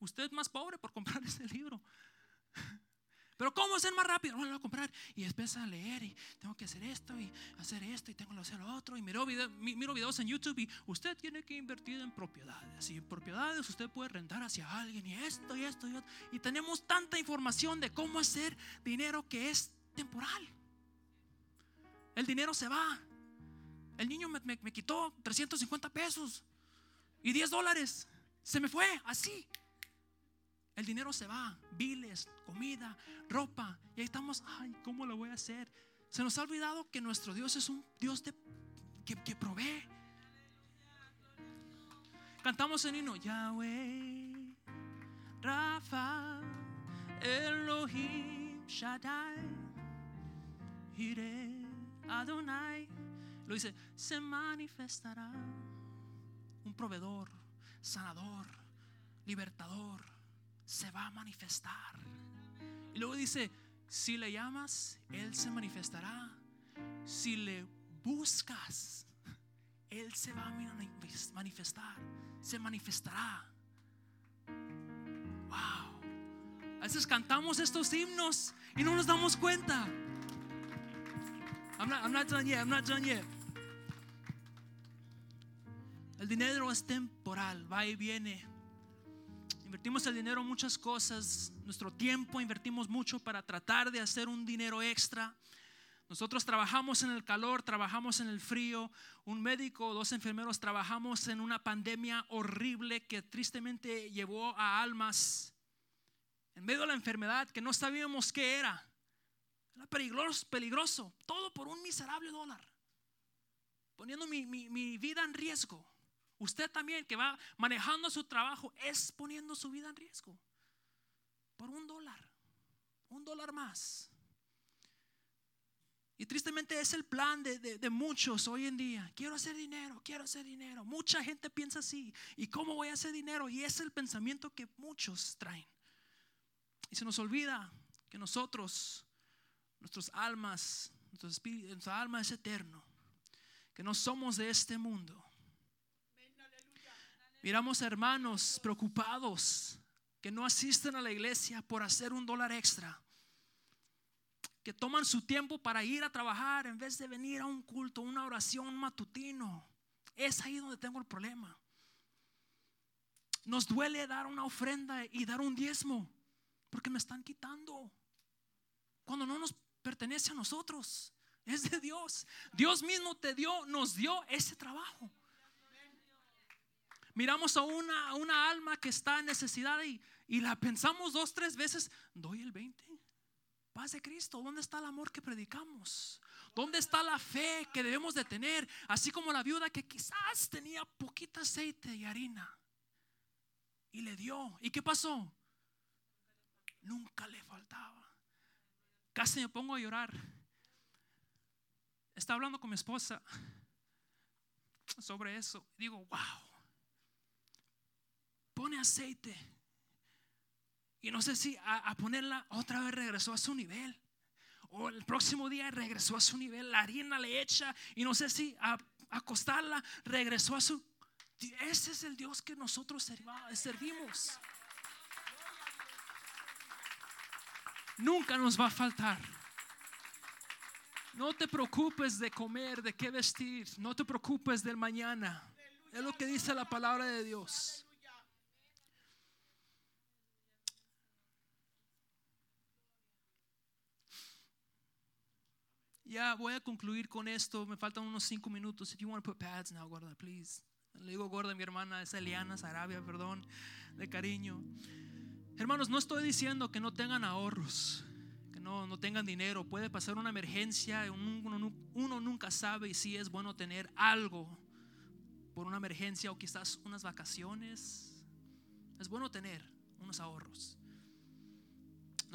Usted es más pobre por comprar ese libro. Pero ¿cómo hacer más rápido? No lo voy a comprar. Y empieza a leer y tengo que hacer esto y hacer esto y tengo que hacer lo otro. Y miro, miro videos en YouTube y usted tiene que invertir en propiedades. Y en propiedades usted puede rentar hacia alguien y esto y esto y otro. Y tenemos tanta información de cómo hacer dinero que es temporal. El dinero se va. El niño me, me quitó 350 pesos y 10 dólares. Se me fue así. El dinero se va, biles, comida, ropa. Y ahí estamos, ay, ¿cómo lo voy a hacer? Se nos ha olvidado que nuestro Dios es un Dios de, que, provee. Cantamos el himno, Yahweh, Rafa, Elohim, Shaddai, Ire, Adonai. Lo dice, se manifestará un proveedor, sanador, libertador se va a manifestar. Y luego dice, si le llamas, Él se manifestará. Si le buscas, Él se va a manifestar. Se manifestará. Wow. A veces cantamos estos himnos y no nos damos cuenta. I'm not, I'm not done yet. I'm not done yet. El dinero es temporal, va y viene. Invertimos el dinero en muchas cosas, nuestro tiempo invertimos mucho para tratar de hacer un dinero extra. Nosotros trabajamos en el calor, trabajamos en el frío. Un médico, dos enfermeros trabajamos en una pandemia horrible que tristemente llevó a almas en medio de la enfermedad que no sabíamos qué era. Era peligroso, peligroso. Todo por un miserable dólar. Poniendo mi, mi vida en riesgo. Usted también que va manejando su trabajo es poniendo su vida en riesgo. Por un dólar. Un dólar más. Y tristemente es el plan de, muchos hoy en día. Quiero hacer dinero, quiero hacer dinero. Mucha gente piensa así. ¿Y cómo voy a hacer dinero? Y es el pensamiento que muchos traen. Y se nos olvida que nosotros, nuestras almas, nuestro espíritu, nuestra alma es eterno. Que no somos de este mundo. Miramos hermanos preocupados que no asisten a la iglesia por hacer un dólar extra. Que toman su tiempo para ir a trabajar en vez de venir a un culto, una oración matutino. Es ahí donde tengo el problema. Nos duele dar una ofrenda y dar un diezmo. Porque me están quitando. Cuando no nos pertenece a nosotros. Es de Dios. Dios mismo te dio, nos dio ese trabajo. Miramos a una, una alma que está en necesidad y, y la pensamos dos, tres veces. Doy el 20. Paz de Cristo. ¿Dónde está el amor que predicamos? ¿Dónde está la fe que debemos de tener? Así como la viuda que quizás tenía poquito aceite y harina. Y le dio. ¿Y qué pasó? Nunca le faltaba. Casi me pongo a llorar. Estaba hablando con mi esposa sobre eso. Digo, wow. Pone aceite. Y no sé si a, ponerla otra vez regresó a su nivel. O el próximo día regresó a su nivel. La harina le echa. Y no sé si a acostarla regresó a su... Ese es el Dios que nosotros servimos. Nunca nos va a faltar. No te preocupes de comer, de qué vestir. No te preocupes del mañana. Es lo que dice la palabra de Dios. Ya voy a concluir con esto. Me faltan unos cinco minutos. If you want to put pads now, gorda, please. Le digo gorda mi hermana, es Eliana Sarabia, perdón, de cariño. Hermanos, no estoy diciendo que no tengan ahorros, que no, no tengan dinero. Puede pasar una emergencia, uno, uno nunca sabe y si es bueno tener algo por una emergencia o quizás unas vacaciones. Es bueno tener unos ahorros.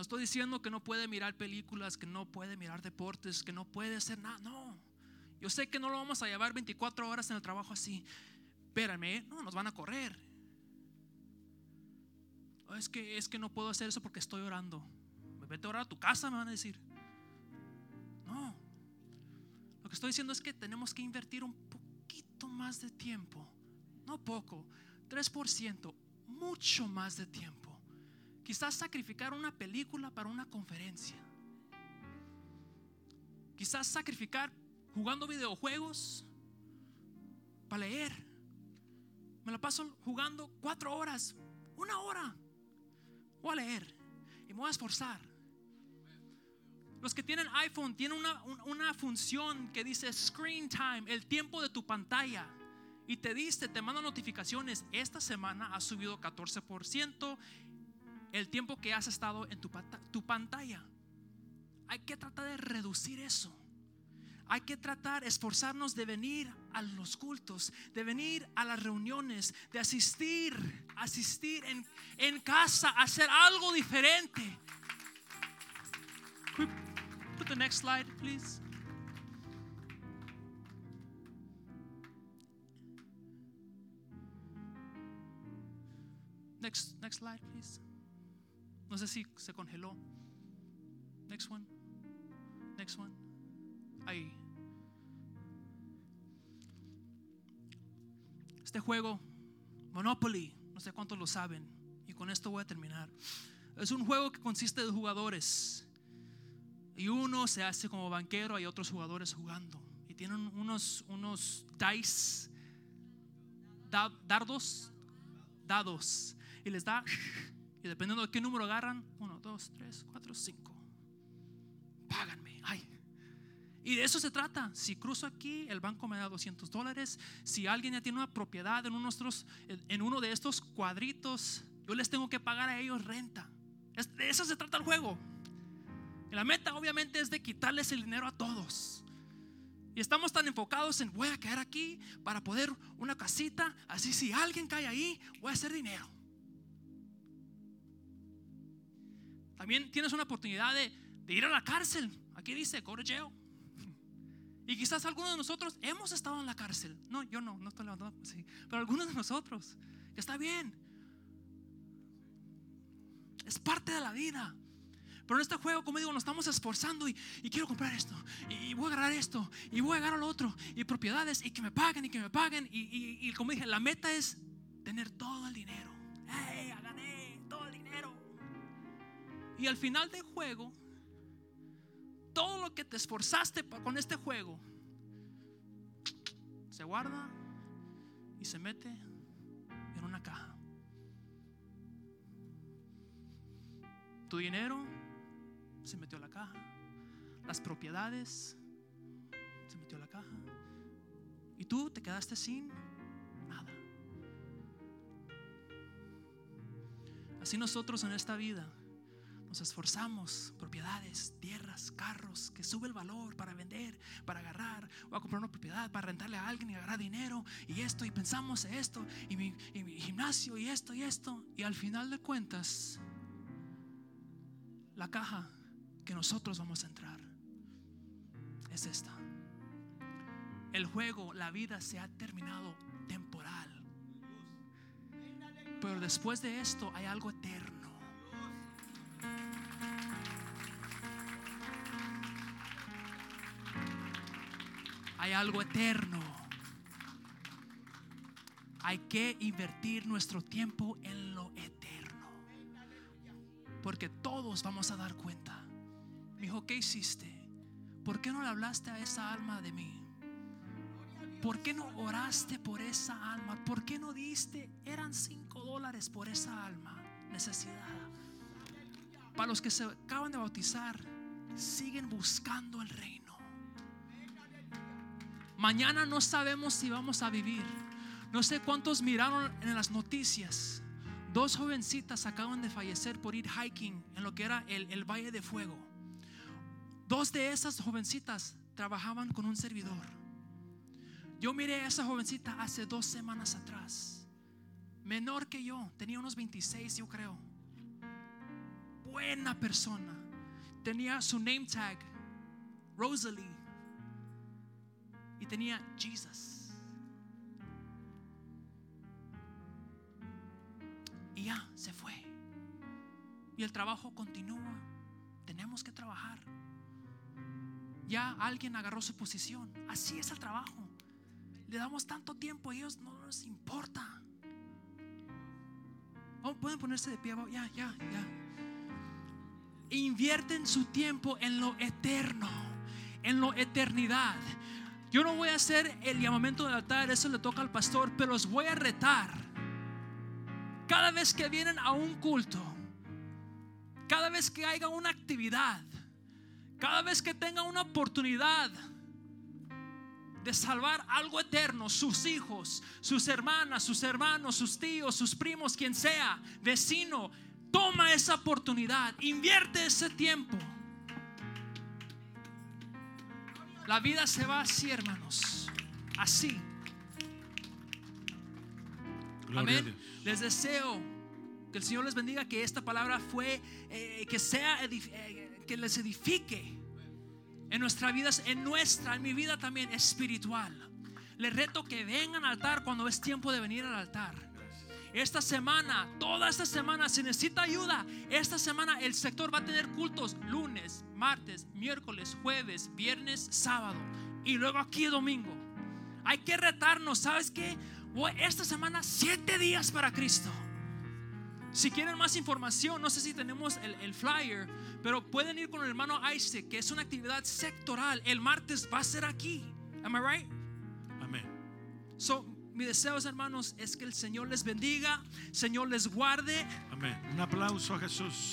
No estoy diciendo que no puede mirar películas, que no puede mirar deportes, que no puede hacer nada. No. Yo sé que no lo vamos a llevar 24 horas en el trabajo así. Espérame, no, nos van a correr es que, es que no puedo hacer eso porque estoy orando. Vete a orar a tu casa, me van a decir. No. Lo que estoy diciendo es que tenemos que invertir un poquito más de tiempo. No poco, 3%, mucho más de tiempo. Quizás sacrificar una película para una conferencia. Quizás sacrificar jugando videojuegos para leer. Me la paso jugando cuatro horas, una hora. Voy a leer y me voy a esforzar. Los que tienen iPhone tienen una, una, función que dice screen time, el tiempo de tu pantalla. Y te dice, te manda notificaciones. Esta semana ha subido 14% el tiempo que has estado en tu, tu pantalla. Hay que tratar de reducir eso. Hay que tratar, esforzarnos de venir a los cultos, de venir a las reuniones, de asistir, asistir en, casa, hacer algo diferente. Put the next slide, please. Next, next slide, please. No sé si se congeló. Next one. Next one. Ahí. Este juego, Monopoly, no sé cuántos lo saben, y con esto voy a terminar. Es un juego que consiste de jugadores. Y uno se hace como banquero, hay otros jugadores jugando. Y tienen unos, unos dice, dardos, dados. Y les da, y dependiendo de qué número agarran, uno, dos, tres, cuatro, cinco. Páganme. Ay, y de eso se trata. Si cruzo aquí, el banco me da 200 dólares. Si alguien ya tiene una propiedad en, en uno de estos cuadritos, yo les tengo que pagar a ellos renta. De eso se trata el juego. La meta obviamente es de quitarles el dinero a todos. Y estamos tan enfocados en voy a quedar aquí para poder una casita. Así si alguien cae ahí, voy a hacer dinero. También tienes una oportunidad de, ir a la cárcel. Aquí dice, jail. Y quizás algunos de nosotros hemos estado en la cárcel. No, yo no, no estoy levantando, sí, pero algunos de nosotros. Está bien. Es parte de la vida. Pero en este juego, como digo, nos estamos esforzando y, quiero comprar esto, y, voy a agarrar esto, y voy a agarrar lo otro, y propiedades, y que me paguen, y que me paguen. Y, y como dije, la meta es tener todo el dinero. ¡Hey! Gané todo el dinero. Y al final del juego, todo lo que te esforzaste con este juego se guarda y se mete en una caja. Tu dinero se metió a la caja. Las propiedades se metió a la caja. Y tú te quedaste sin nada. Así nosotros en esta vida nos esforzamos, propiedades, tierras, carros, que sube el valor para vender, para agarrar, o a comprar una propiedad, para rentarle a alguien y agarrar dinero, y esto, y pensamos esto, y mi, y mi gimnasio, y esto, y esto, y al final de cuentas, la caja que nosotros vamos a entrar es esta. El juego, la vida se ha terminado temporal. Pero después de esto hay algo eterno. Hay algo eterno. Hay que invertir nuestro tiempo en lo eterno. Porque todos vamos a dar cuenta. Me dijo, ¿qué hiciste? ¿Por qué no le hablaste a esa alma de mí? ¿Por qué no oraste por esa alma? ¿Por qué no diste? Eran cinco dólares por esa alma necesidad. Para los que se acaban de bautizar, siguen buscando el reino. Mañana no sabemos si vamos a vivir. No sé cuántos miraron en las noticias. Dos jovencitas acaban de fallecer por ir hiking en lo que era el, el Valle de Fuego. Dos de esas jovencitas trabajaban con un servidor. Yo miré a esa jovencita hace dos semanas atrás. Menor que yo, tenía unos 26 yo creo. Buena persona. Tenía su name tag, Rosalie. Y tenía Jesus. Y ya, se fue. Y el trabajo continúa. Tenemos que trabajar. Ya alguien agarró su posición. Así es el trabajo. Le damos tanto tiempo a ellos, no les importa. Oh, Pueden ponerse de pie. Ya, ya, ya. Invierten su tiempo en lo eterno, en lo eternidad. Yo no voy a hacer el llamamiento del altar, eso le toca al pastor, pero los voy a retar. Cada vez que vienen a un culto, cada vez que haya una actividad, cada vez que tenga una oportunidad de salvar algo eterno, sus hijos, sus hermanas, sus hermanos, sus tíos, sus primos, quien sea, vecino, toma esa oportunidad, invierte ese tiempo. La vida se va así, hermanos, así. Gloria Amén. Les deseo que el Señor les bendiga, que esta palabra fue, eh, que sea, eh, que les edifique en nuestra vida, en nuestra, en mi vida también espiritual. Les reto que vengan al altar cuando es tiempo de venir al altar. Esta semana, toda esta semana, si necesita ayuda, esta semana el sector va a tener cultos lunes, martes, miércoles, jueves, viernes, sábado y luego aquí domingo. Hay que retarnos, ¿sabes qué? Esta semana, siete días para Cristo. Si quieren más información, no sé si tenemos el, el flyer, pero pueden ir con el hermano Isaac, que es una actividad sectoral. El martes va a ser aquí. Am I right? Amén. So, mi deseo, hermanos, es que el Señor les bendiga, Señor les guarde. Amén. Un aplauso a Jesús.